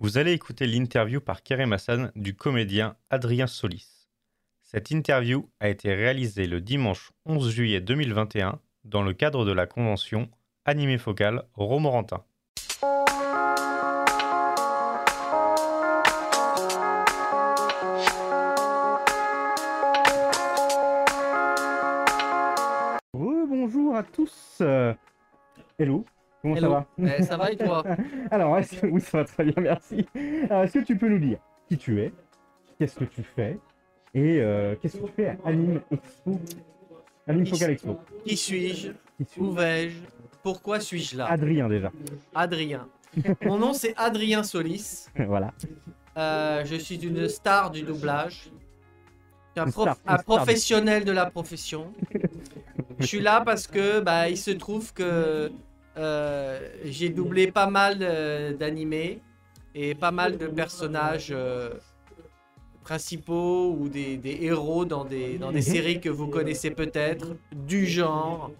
Vous allez écouter l'interview par Kerem Hassan du comédien Adrien Solis. Cette interview a été réalisée le dimanche 11 juillet 2021 dans le cadre de la convention Animé Focal Romorantin. Tous. Euh, hello. Comment ça Hello. va? Eh, ça va et toi? Alors, est-ce oui, ça va très bien, merci. Alors, Est-ce que tu peux nous dire qui tu es, qu'est-ce que tu fais et euh, qu'est-ce que tu fais à Anime Expo? Anime Focal Expo. Qui suis-je? Qui Où vais-je? Pourquoi suis-je là? Adrien déjà. Adrien. Mon nom c'est Adrien Solis. voilà. Euh, je suis une star du doublage. Un, Une prof- star, une un star. professionnel de la profession. Je suis là parce que bah, il se trouve que euh, j'ai doublé pas mal euh, d'animés et pas mal de personnages euh, principaux ou des, des héros dans des, dans des Mhm. séries que vous connaissez peut-être, du genre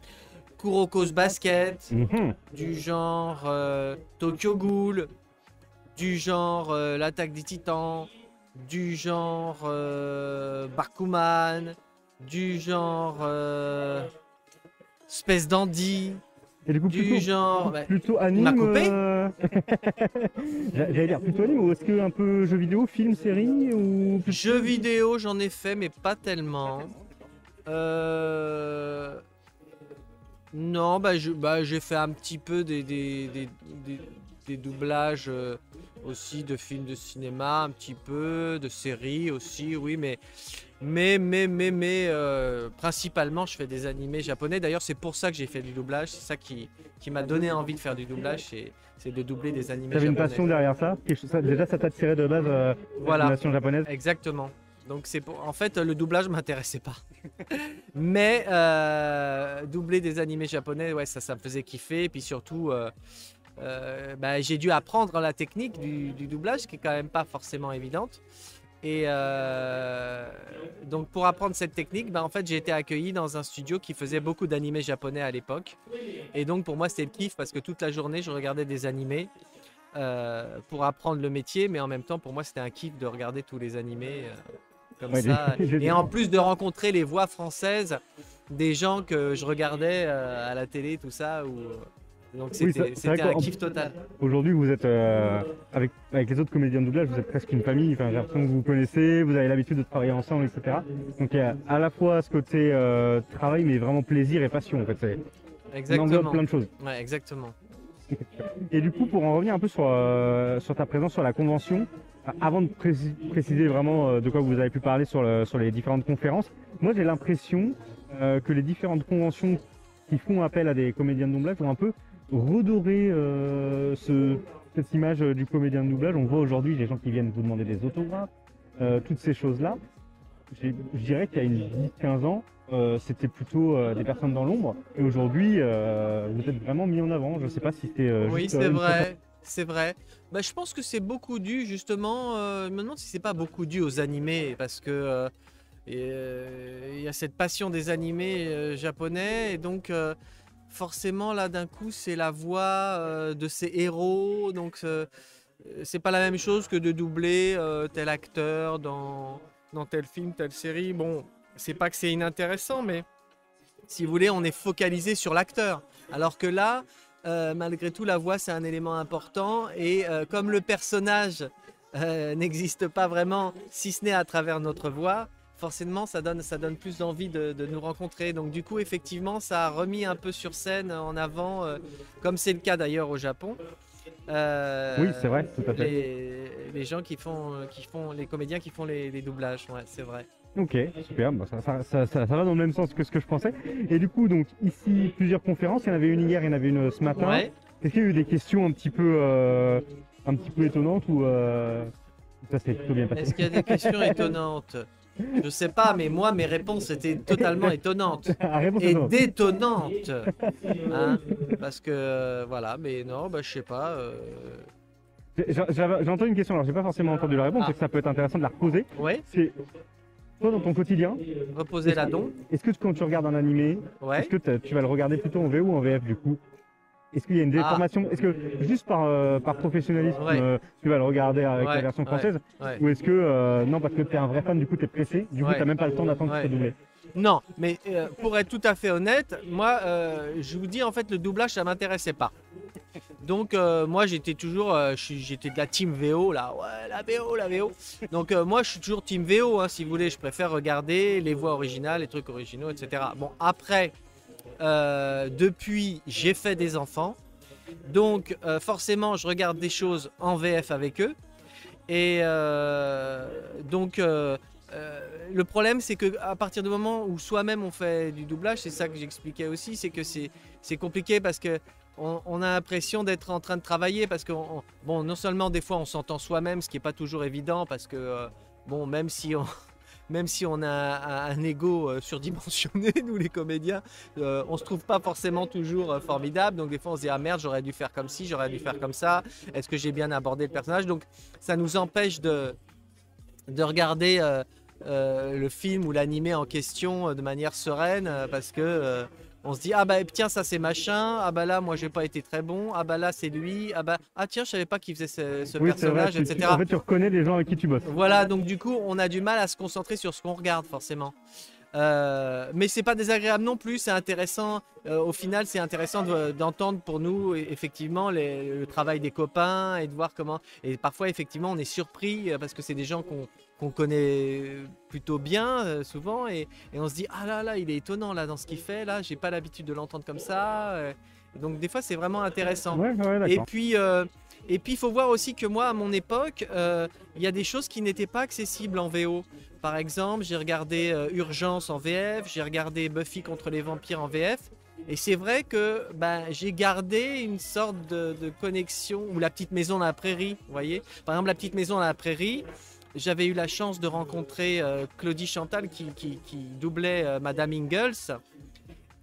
Kuroko's Basket, Mhm. du genre euh, Tokyo Ghoul, du genre L'attaque des titans, du genre Bakuman, du genre Space Dandy, Et du coup, du plutôt, genre. bah, plutôt anime. m'a coupé euh, J'a- J'allais dire plutôt anime ou est-ce que un peu jeu vidéo, film, série ou Jeux vidéo, j'en ai fait, mais pas tellement. Euh... Non, bah, bah, j'ai fait un petit peu des, des, des- des- des doublages euh, aussi de films de cinéma, un petit peu, de séries aussi, oui, mais. Mais, mais, mais, mais, euh, principalement, je fais des animés japonais. D'ailleurs, c'est pour ça que j'ai fait du doublage. C'est ça qui, qui m'a donné envie de faire du doublage, c'est- de doubler des animés T'avais une passion derrière ça, Déjà, ça t'a tiré de base euh, Voilà. l'animation japonaise Exactement. Donc c'est pour... en fait le doublage m'intéressait pas. Mais euh, doubler des animés japonais, ouais, ça, ça me faisait kiffer. Et puis surtout, euh, bah, j'ai dû apprendre la technique du, du doublage, qui est quand même pas forcément évidente. Et euh, donc pour apprendre cette technique, bah, en fait j'ai été accueilli dans un studio qui faisait beaucoup d'animés japonais à l'époque. Et donc pour moi c'était le kiff parce que toute la journée je regardais des animés euh, pour apprendre le métier, mais en même temps pour moi c'était un kiff de regarder tous les animés euh, comme Ouais, ça. Et en plus de rencontrer les voix françaises des gens que je regardais à la télé, tout ça. Ou... Donc Oui, c'était c'était un kiff total. Aujourd'hui, vous êtes euh, avec, avec les autres comédiens de doublage, vous êtes presque une famille. Enfin, j'ai l'impression que vous vous connaissez, vous avez l'habitude de travailler ensemble, etc. Donc il y a à la fois ce côté euh, travail, mais vraiment plaisir et passion. En fait, c'est Exactement. plein de choses. Ouais, exactement. Et du coup, pour en revenir un peu sur, euh, sur ta présence sur la convention, avant de préci- préciser vraiment de quoi vous avez pu parler sur, le- sur les différentes conférences, moi j'ai l'impression que les différentes conventions qui font appel à des comédiens de doublage ont un peu redoré euh, ce- cette image euh, du comédien de doublage. On voit aujourd'hui les gens qui viennent vous demander des autographes, euh, toutes ces choses-là. Je dirais qu'il y a une 10-15 ans, euh, c'était plutôt des personnes dans l'ombre. Et aujourd'hui, vous êtes vraiment mis en avant. Je ne sais pas si c'est. Oui, c'est vrai. C'est vrai. Bah, je pense que c'est beaucoup dû, justement. je me demande si c'est pas beaucoup dû aux animés, parce que il y a cette passion des animés japonais, et donc forcément là, d'un coup, c'est la voix euh, de ces héros, donc euh, c'est pas la même chose que de doubler euh, tel acteur dans tel film, telle série. Bon, c'est pas que c'est inintéressant, mais si vous voulez, on est focalisé sur l'acteur, alors que là. Malgré tout, la voix, c'est un élément important. Et comme le personnage n'existe pas vraiment, si ce n'est à travers notre voix, forcément, ça donne, ça donne plus d'envie de, de nous rencontrer. Donc, du coup, effectivement, ça a remis un peu sur scène en avant, euh, comme c'est le cas d'ailleurs au Japon. Euh, Oui, c'est vrai, tout à fait. Les, les gens qui font, qui font, les comédiens qui font les, les doublages, ouais, c'est vrai. Ok, super, bah, ça, ça- ça- ça- ça va dans le même sens que ce que je pensais. Et du coup, donc ici, plusieurs conférences, il y en avait une hier, il y en avait une ce matin. Ouais. Est-ce qu'il y a eu des questions un petit peu, euh, un petit peu étonnantes ou euh, ça s'est plutôt bien passé? Est-ce qu'il y a des questions étonnantes? Je sais pas, mais moi, mes réponses étaient totalement étonnantes. Et étonnante. détonnantes. Hein Parce que, euh, voilà, mais non, bah, je sais pas. euh, entendu une question, alors j'ai pas forcément entendu la réponse, Ah. donc ça peut être intéressant de la reposer. Ouais, C'est Toi, dans ton quotidien, Reposer la dent. est-ce que quand tu regardes un animé, Ouais. est-ce que tu vas le regarder plutôt en VO ou en VF du coup? Est-ce qu'il y a une Ah. déformation Est-ce que juste par, euh, par professionnalisme, Ouais. euh, tu vas le regarder avec Ouais, la version française Ouais. Ou est-ce que, euh, non, parce que tu es un vrai fan, du coup, tu es pressé, du coup, tu même pas le temps d'attendre que ce doublé Non, mais pour être tout à fait honnête, moi, je vous dis, en fait, le doublage, ça m'intéressait pas. Donc, moi, j'étais toujours, j'étais de la team VO, là, ouais, la VO, la VO. Donc, moi, je suis toujours team VO, hein, si vous voulez. Je préfère regarder les voix originales, les trucs originaux, etc. Bon, après, euh, depuis, j'ai fait des enfants. Donc, euh, forcément, je regarde des choses en VF avec eux. Et euh, donc, le problème, c'est que à partir du moment où soi-même on fait du doublage, c'est ça que j'expliquais aussi, c'est que c'est compliqué parce que on, a l'impression d'être en train de travailler parce que on- bon, non seulement des fois on s'entend soi-même, ce qui est pas toujours évident parce que bon, même si on même si on a un, ego euh, surdimensionné, nous les comédiens, euh, on se trouve pas forcément toujours euh, formidable. Donc des fois on se dit ah merde, j'aurais dû faire comme ci, j'aurais dû faire comme ça. Est-ce que j'ai bien abordé le personnage? Donc ça nous empêche de de regarder euh, le film ou l'animé en question de manière sereine parce que on se dit ah bah tiens ça c'est machin ah bah là moi j'ai pas été très bon ah bah là c'est lui ah bah ah tiens je savais pas qu'il faisait ce, ce Oui, c'est vrai. personnage tu- etc en fait, tu reconnais les gens avec qui tu bosses. voilà, donc du coup, on a du mal à se concentrer sur ce qu'on regarde, forcément. Euh, mais c'est pas désagréable non plus, c'est intéressant. Euh, au final, c'est intéressant de- d'entendre pour nous e- effectivement les- le travail des copains et de voir comment. Et parfois, effectivement, on est surpris euh, parce que c'est des gens qu'on qu'on connaît plutôt bien euh, souvent et, et on se dit ah là là, il est étonnant là dans ce qu'il fait là. J'ai pas l'habitude de l'entendre comme ça. euh. Donc des fois, c'est vraiment intéressant. Ouais, ouais, Et puis, euh, et puis, il faut voir aussi que moi, à mon époque, il y a des choses qui n'étaient pas accessibles en VO. Par exemple, j'ai regardé Urgence en VF, j'ai regardé Buffy contre les vampires en VF. Et c'est vrai que ben, j'ai gardé une sorte de, de connexion, ou La Petite Maison dans la Prairie, vous voyez. Par exemple, La Petite Maison dans la Prairie, j'avais eu la chance de rencontrer euh, Claudie Chantal qui, qui- qui doublait euh, Madame Ingalls.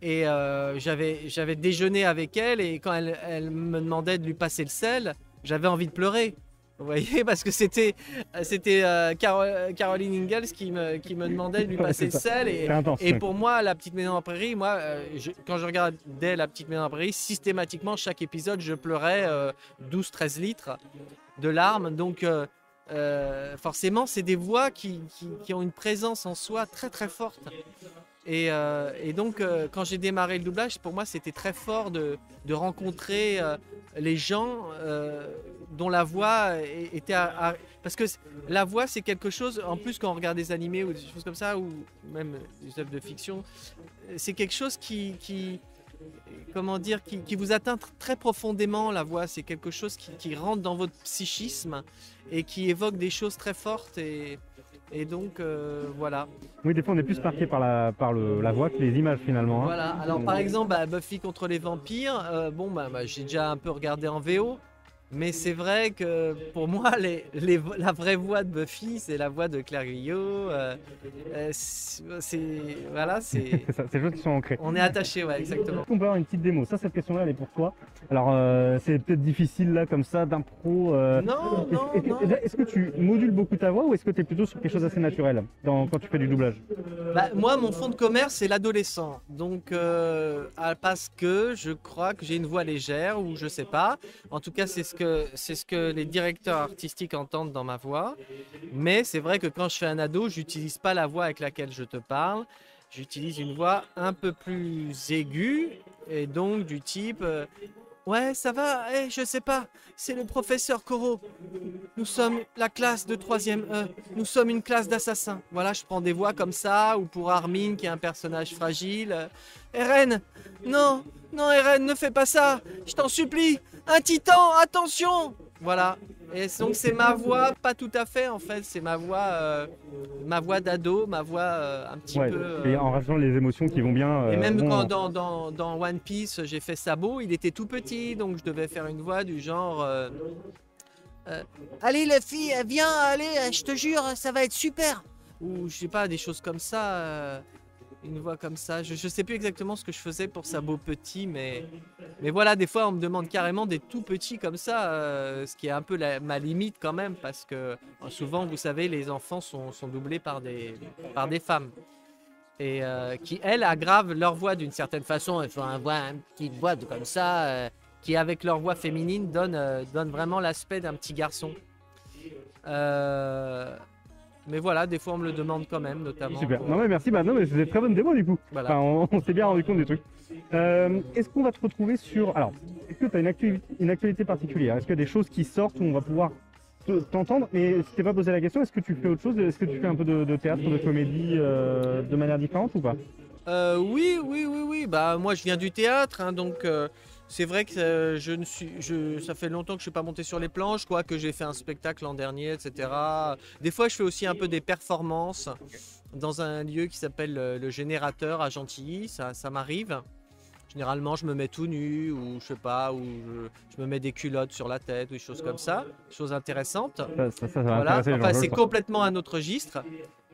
Et euh, j'avais, déjeuné avec elle et quand elle, elle me demandait de lui passer le sel, j'avais envie de pleurer. Vous voyez, parce que c'était, c'était euh, Caro- Caroline Ingalls qui me, qui me demandait de lui passer le sel. Et, intense. et pour moi, La Petite Maison en Prairie, moi, je- quand je regardais La Petite Maison en Prairie, systématiquement, chaque épisode, je pleurais euh, 12-13 litres de larmes. Donc, euh, forcément, c'est des voix qui, ont une présence en soi très très forte. Et, euh, donc, euh, quand j'ai démarré le doublage, pour moi, c'était très fort de, rencontrer les gens dont la voix était... à- parce que la voix, c'est quelque chose, en plus, quand on regarde des animés ou des choses comme ça, ou même des œuvres de fiction, c'est quelque chose qui comment dire, qui, qui vous atteint tr- très profondément la voix. C'est quelque chose qui, qui rentre dans votre psychisme et qui évoque des choses très fortes. Et, et donc, euh, voilà. Oui, des fois, on est plus marqué par la, par le, la voix que les images finalement. hein. Voilà, alors par exemple, bah, Buffy contre les vampires, euh, bon, bah, bah, j'ai déjà un peu regardé en VO, mais c'est vrai que pour moi, les, les vo- la vraie voix de Buffy, c'est la voix de Claire Guyot. euh, euh, c'est, voilà, c'est, C'est ça, c'est des choses qui sont ancrées. on est attaché, ouais, exactement. Qu'on peut avoir une petite démo Ça, cette question-là, elle est pour toi. Alors, euh, c'est peut-être difficile là, comme ça, d'impro. euh, Non, non, Est-ce non. est-ce- est-ce que tu modules beaucoup ta voix ou est-ce que tu es plutôt sur quelque chose d'assez naturel dans, quand tu fais du doublage? Bah, moi, mon fond de commerce, c'est l'adolescent. Donc, parce que je crois que j'ai une voix légère, ou je sais pas. En tout cas, c'est ce c'est ce que les directeurs artistiques entendent dans ma voix. Mais c'est vrai que quand je fais un ado, j'utilise pas la voix avec laquelle je te parle. J'utilise une voix un peu plus aiguë et donc du type. euh, Ouais, ça va, eh, je sais pas, c'est le professeur Corot. Nous sommes la classe de 3ème E. Nous sommes une classe d'assassins. Voilà, je prends des voix comme ça, ou pour Armin, qui est un personnage fragile. euh, Eren, non, non, Eren, ne fais pas ça, je t'en supplie. Un titan, attention Voilà. Et donc c'est ma voix, pas tout à fait en fait, c'est ma voix, euh, ma voix d'ado, ma voix euh, un petit Ouais, peu. euh, et en rajoutant les émotions qui vont bien. et euh, même quand dans, dans, dans One Piece, j'ai fait Sabo, il était tout petit, donc je devais faire une voix du genre. euh, euh, allez, la fille, viens, allez, je te jure, ça va être super. Ou je sais pas, des choses comme ça. Une voix comme ça. Je, je sais plus exactement ce que je faisais pour Sabot petit, mais, mais voilà, des fois on me demande carrément des tout petits comme ça, euh, ce qui est un peu ma limite quand même, parce que euh, souvent, vous savez, les enfants sont, sont doublés par des, par des femmes. Et euh, qui, elles, aggravent leur voix d'une certaine façon. Elles font un voix, une petite voix comme ça, qui avec leur voix féminine donne, donne vraiment l'aspect d'un petit garçon. Mais voilà, des fois on me le demande quand même, notamment. Super. pour- Non mais merci. Bah non mais c'est des très bonnes démos du coup. Voilà. Enfin, on, on s'est bien rendu compte des trucs. Euh, Est-ce qu'on va te retrouver sur alors Est-ce que tu as une, actu- une actualité particulière? Est-ce qu'il y a des choses qui sortent où on va pouvoir te- t'entendre? Mais si t'es pas posé la question, est-ce que tu fais autre chose? Est-ce que tu fais un peu de, de théâtre, de comédie euh, de manière différente ou pas? Euh, oui, oui, oui, oui. Bah, moi, je viens du théâtre, hein, donc euh, c'est vrai que euh, je ne suis, je, ça fait longtemps que je suis pas monté sur les planches, quoi, que j'ai fait un spectacle l'an dernier, etc. Des fois, je fais aussi un peu des performances dans un lieu qui s'appelle le Générateur à Gentilly. Ça, ça m'arrive. Généralement, je me mets tout nu ou je sais pas, ou je, je me mets des culottes sur la tête ou des choses comme ça, choses intéressantes. Ça, ça, ça Voilà, enfin, c'est complètement un autre registre.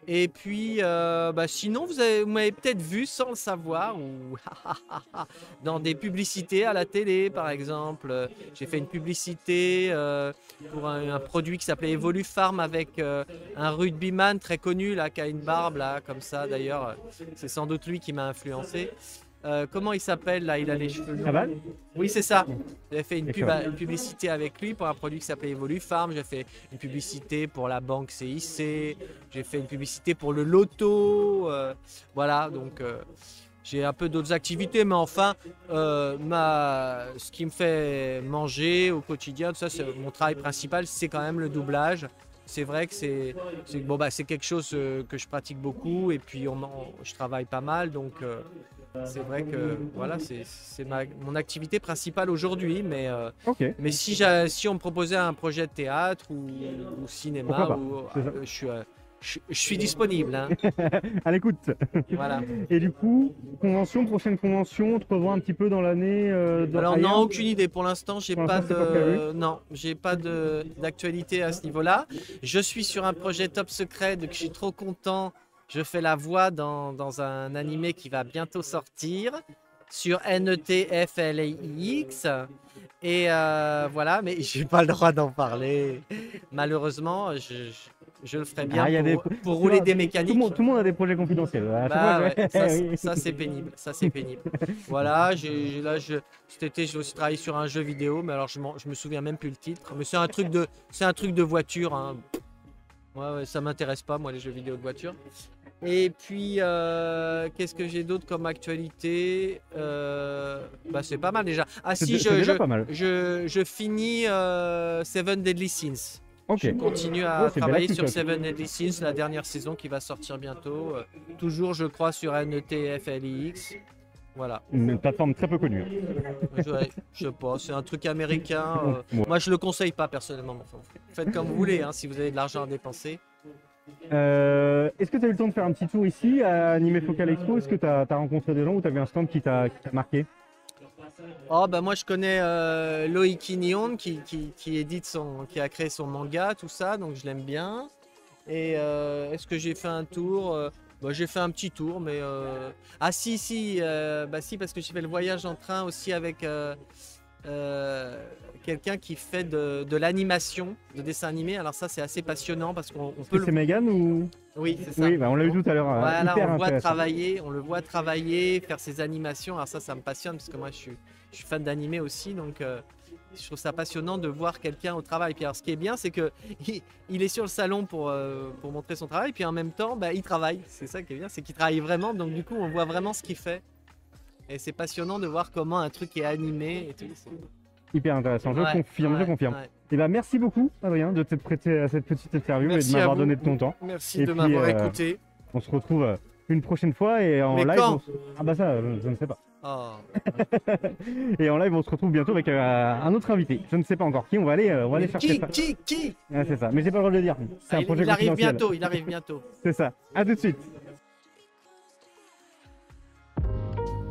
Et puis, euh, bah, sinon, vous, avez- vous m'avez peut-être vu sans le savoir, ou dans des publicités à la télé, par exemple. J'ai fait une publicité euh, pour un, produit qui s'appelait Evolufarm avec euh, un rugbyman très connu, là, qui a une barbe, là, comme ça, d'ailleurs. C'est sans doute lui qui m'a influencé. Euh, comment il s'appelle, là Il a les cheveux. Chaval Oui, c'est ça. J'avais fait une, pub, Excellent. une publicité avec lui pour un produit qui s'appelait Evolufarm. J'ai fait une publicité pour la banque CIC. J'ai fait une publicité pour le loto. euh, voilà, donc euh, j'ai un peu d'autres activités, mais enfin, euh, ma, ce qui me fait manger au quotidien, tout ça, c'est mon travail principal, c'est quand même le doublage. C'est vrai que c'est bon, bah, c'est quelque chose euh, que je pratique beaucoup et puis on, je travaille pas mal, donc euh, c'est vrai que voilà, c'est mon activité principale aujourd'hui, mais euh, mais si, on me proposait un projet de théâtre ou, ou cinéma, ou, euh, je, suis, euh, je, je suis disponible. hein. À l'écoute. voilà. Et du coup, convention, prochaine convention, on te revoit un petit peu dans l'année. Alors non, aucune idée. Pour l'instant, j'ai pas pas non, j'ai pas de d'actualité à ce niveau-là. Je suis sur un projet top secret, donc je suis trop content. Je fais la voix dans, dans un animé qui va bientôt sortir sur NETFLIX. Et euh, voilà, mais j'ai pas le droit d'en parler. Malheureusement, je, je, je le ferai bien Ah, il y a pour, des- pour rouler des Tout le, mécaniques. monde, tout le monde a des projets confidentiels. Bah ouais, je- ça, c'est pénible, ça c'est pénible. Voilà, j'ai là je cet été j'ai aussi travaillé sur un jeu vidéo, mais alors je, je me souviens même plus le titre. Mais c'est un truc de c'est un truc de voiture. Hein. Ouais, ça m'intéresse pas moi les jeux vidéo de voiture. Et puis euh, qu'est-ce que j'ai d'autre comme actualité Euh, Bah c'est pas mal déjà. Ah si je déjà je, pas mal. je, je finis euh, Seven Deadly Sins. Ok. Je continue à Ouais, travailler sur. Seven Deadly Sins, la dernière saison qui va sortir bientôt. Euh, toujours, je crois, sur NETFLIX. Voilà. Une plateforme très peu connue. Je, ouais, je sais pas, c'est un truc américain. Ouais. Moi, je le conseille pas personnellement. faites comme vous voulez, hein, si vous avez de l'argent à dépenser. Euh, Est-ce que tu as eu le temps de faire un petit tour ici à Anime Focal Expo? Est-ce que tu as, rencontré des gens ou tu as un stand qui t'a marqué? Oh, bah moi, je connais euh, Loïc Nyon qui, édite son, qui a créé son manga, tout ça, donc je l'aime bien. Et euh, est-ce que j'ai fait un tour? Euh, bah, J'ai fait un petit tour, mais. Ah, si, si, bah si, parce que j'ai fait le voyage en train aussi avec euh, quelqu'un qui fait de, de l'animation, de dessin animé. Alors, ça, c'est assez passionnant parce qu'on peut que le. c'est Megan ou? Oui, c'est ça. Oui, bah, on l'a vu tout à l'heure. Voilà, hyper on le voit travailler, on le voit travailler, faire ses animations. Alors ça, ça me passionne parce que moi, je suis, je suis fan d'animé aussi, donc euh, je trouve ça passionnant de voir quelqu'un au travail. Puis alors, ce qui est bien, c'est que il, il est sur le salon pour, euh, pour montrer son travail, puis en même temps, bah, il travaille. C'est ça qui est bien, c'est qu'il travaille vraiment. Donc du coup, on voit vraiment ce qu'il fait. Et c'est passionnant de voir comment un truc est animé et tout. C'est- Hyper intéressant. Je Ouais, confirme, je ouais, confirme. ouais. Et ben merci beaucoup, Adrien, de t'être prêté à cette petite interview Merci et de m'avoir donné de ton temps. Merci Et de m'avoir euh, écouté. On se retrouve euh, une prochaine fois et en Mais live. quand on Ah bah ça, je, je ne sais pas. Oh. Et en live, on se retrouve bientôt avec euh, un autre invité. Je ne sais pas encore qui. On va aller, euh, on va aller chercher qui, ça. qui, qui? Ouais, c'est ça. Mais j'ai pas le droit de le dire. Ah, un il, projet il arrive bientôt, il arrive bientôt. C'est ça. À tout de suite.